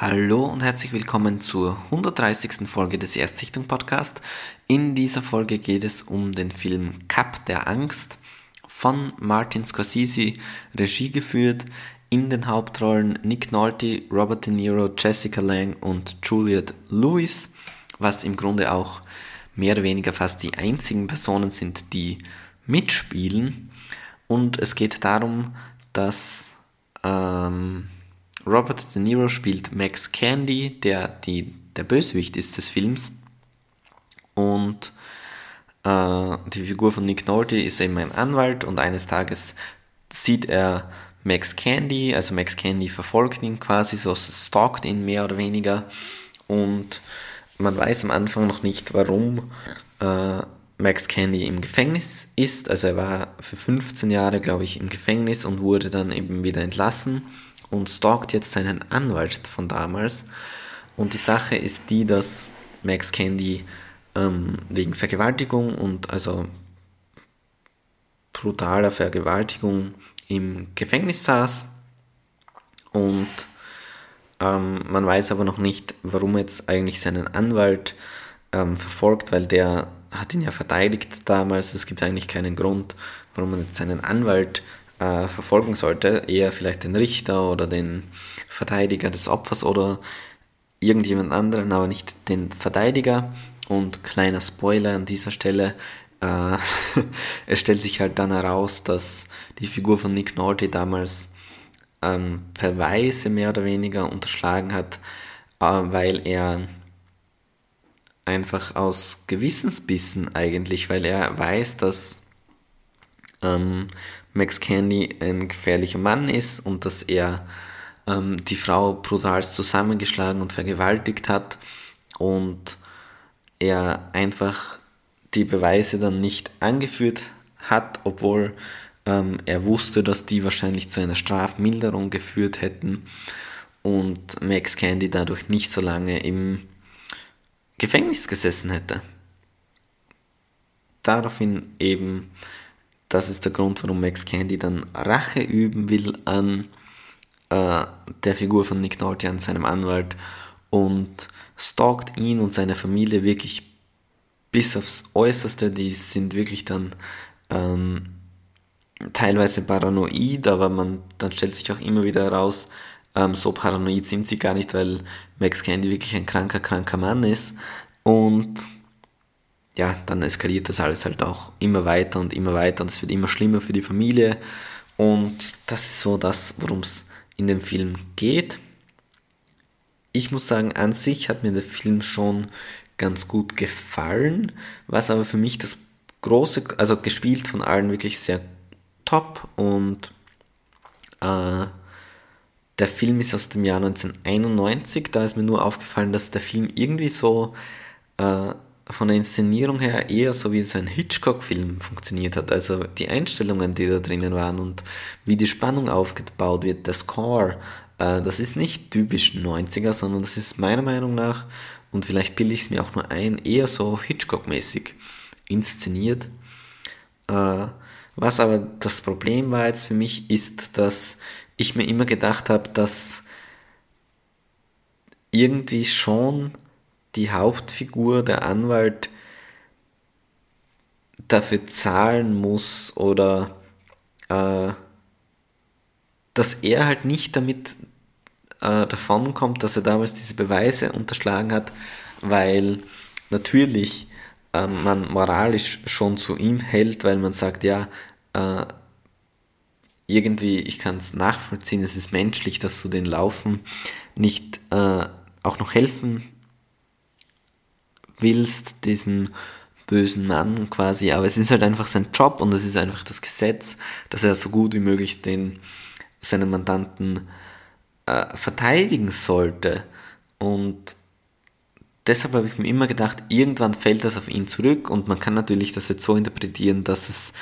Hallo und herzlich willkommen zur 130. Folge des Erstsichtung Podcast. In dieser Folge geht es um den Film Cup der Angst von Martin Scorsese, Regie geführt, in den Hauptrollen Nick Nolte, Robert De Niro, Jessica Lange und Juliette Lewis, was im Grunde auch mehr oder weniger fast die einzigen Personen sind, die mitspielen. Und es geht darum, dass ähm, Robert De Niro spielt Max Candy, der die, der Bösewicht ist des Films. Und äh, die Figur von Nick Nolte ist eben ein Anwalt und eines Tages sieht er Max Candy, also Max Candy verfolgt ihn quasi, so stalkt ihn mehr oder weniger und man weiß am Anfang noch nicht, warum äh, Max Candy im Gefängnis ist. Also er war für 15 Jahre, glaube ich, im Gefängnis und wurde dann eben wieder entlassen und stalkt jetzt seinen Anwalt von damals. Und die Sache ist die, dass Max Candy ähm, wegen Vergewaltigung und also brutaler Vergewaltigung im Gefängnis saß und ähm, man weiß aber noch nicht, warum jetzt eigentlich seinen Anwalt ähm, verfolgt, weil der hat ihn ja verteidigt damals. Es gibt eigentlich keinen Grund, warum man jetzt seinen Anwalt äh, verfolgen sollte, eher vielleicht den Richter oder den Verteidiger des Opfers oder irgendjemand anderen, aber nicht den Verteidiger. Und kleiner Spoiler an dieser Stelle, äh, es stellt sich halt dann heraus, dass die Figur von Nick Nolte damals ähm, Verweise mehr oder weniger unterschlagen hat, äh, weil er einfach aus Gewissensbissen eigentlich, weil er weiß, dass ähm, Max Candy ein gefährlicher Mann ist und dass er ähm, die Frau brutal zusammengeschlagen und vergewaltigt hat und er einfach die Beweise dann nicht angeführt hat, obwohl ähm, er wusste, dass die wahrscheinlich zu einer Strafmilderung geführt hätten und Max Candy dadurch nicht so lange im Gefängnis gesessen hätte. Daraufhin eben das ist der Grund, warum Max Candy dann Rache üben will an äh, der Figur von Nick Nolte, an seinem Anwalt und stalkt ihn und seine Familie wirklich bis aufs Äußerste. Die sind wirklich dann ähm, teilweise paranoid, aber man dann stellt sich auch immer wieder heraus, ähm, so paranoid sind sie gar nicht, weil Max Candy wirklich ein kranker, kranker Mann ist. Und ja, dann eskaliert das alles halt auch immer weiter und immer weiter und es wird immer schlimmer für die Familie. Und das ist so das, worum es in dem Film geht. Ich muss sagen, an sich hat mir der Film schon ganz gut gefallen, was aber für mich das große, also gespielt von allen wirklich sehr top und äh, der Film ist aus dem Jahr 1991, da ist mir nur aufgefallen, dass der Film irgendwie so äh, von der Inszenierung her eher so wie so ein Hitchcock-Film funktioniert hat. Also die Einstellungen, die da drinnen waren und wie die Spannung aufgebaut wird, der Score, äh, das ist nicht typisch 90er, sondern das ist meiner Meinung nach, und vielleicht bilde ich es mir auch nur ein, eher so Hitchcock-mäßig inszeniert. Äh, was aber das Problem war jetzt für mich, ist, dass ich mir immer gedacht habe, dass irgendwie schon die Hauptfigur, der Anwalt, dafür zahlen muss oder äh, dass er halt nicht damit äh, davonkommt, dass er damals diese Beweise unterschlagen hat, weil natürlich äh, man moralisch schon zu ihm hält, weil man sagt, ja, äh, irgendwie, ich kann es nachvollziehen, es ist menschlich, dass du den Laufen nicht äh, auch noch helfen willst, diesen bösen Mann quasi, aber es ist halt einfach sein Job und es ist einfach das Gesetz, dass er so gut wie möglich den seinen Mandanten äh, verteidigen sollte. Und deshalb habe ich mir immer gedacht, irgendwann fällt das auf ihn zurück und man kann natürlich das jetzt so interpretieren, dass es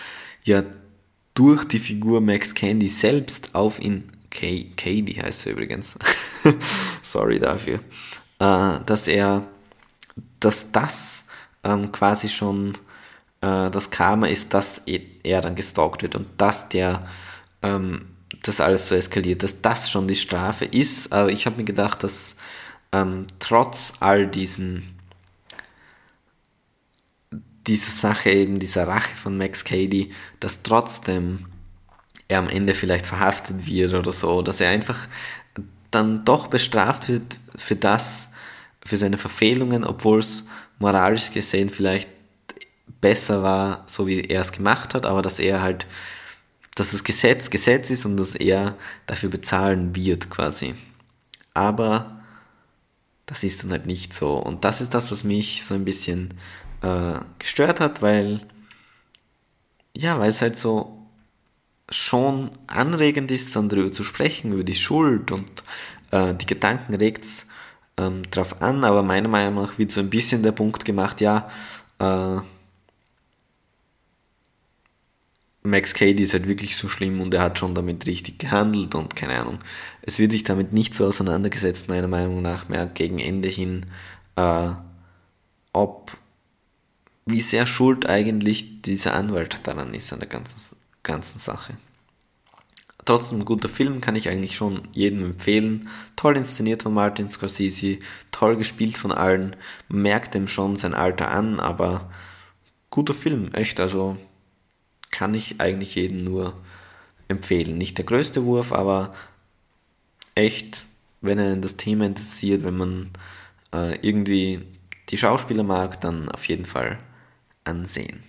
ja durch die Figur Max Candy selbst auf ihn, Katie heißt er übrigens, sorry dafür, äh, dass er dass das ähm, quasi schon äh, das Karma ist, dass er dann gestalkt wird und dass der ähm, das alles so eskaliert, dass das schon die Strafe ist. Aber ich habe mir gedacht, dass ähm, trotz all diesen dieser Sache eben, dieser Rache von Max Cady, dass trotzdem er am Ende vielleicht verhaftet wird oder so, dass er einfach dann doch bestraft wird für das, für seine Verfehlungen, obwohl es moralisch gesehen vielleicht besser war, so wie er es gemacht hat, aber dass er halt, dass das Gesetz Gesetz ist und dass er dafür bezahlen wird quasi. Aber das ist dann halt nicht so. Und das ist das, was mich so ein bisschen äh, gestört hat, weil ja, weil es halt so schon anregend ist, dann darüber zu sprechen, über die Schuld und äh, die Gedanken regt ähm, drauf an, aber meiner Meinung nach wird so ein bisschen der Punkt gemacht, ja, äh, Max Cady ist halt wirklich so schlimm und er hat schon damit richtig gehandelt und keine Ahnung. Es wird sich damit nicht so auseinandergesetzt, meiner Meinung nach, mehr gegen Ende hin, äh, ob, wie sehr schuld eigentlich dieser Anwalt daran ist an der ganzen, ganzen Sache. Trotzdem ein guter Film, kann ich eigentlich schon jedem empfehlen. Toll inszeniert von Martin Scorsese, toll gespielt von allen. Man merkt ihm schon sein Alter an, aber guter Film, echt. Also kann ich eigentlich jedem nur empfehlen. Nicht der größte Wurf, aber echt, wenn einen das Thema interessiert, wenn man äh, irgendwie die Schauspieler mag, dann auf jeden Fall ansehen.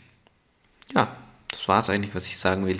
Ja, das war es eigentlich, was ich sagen will.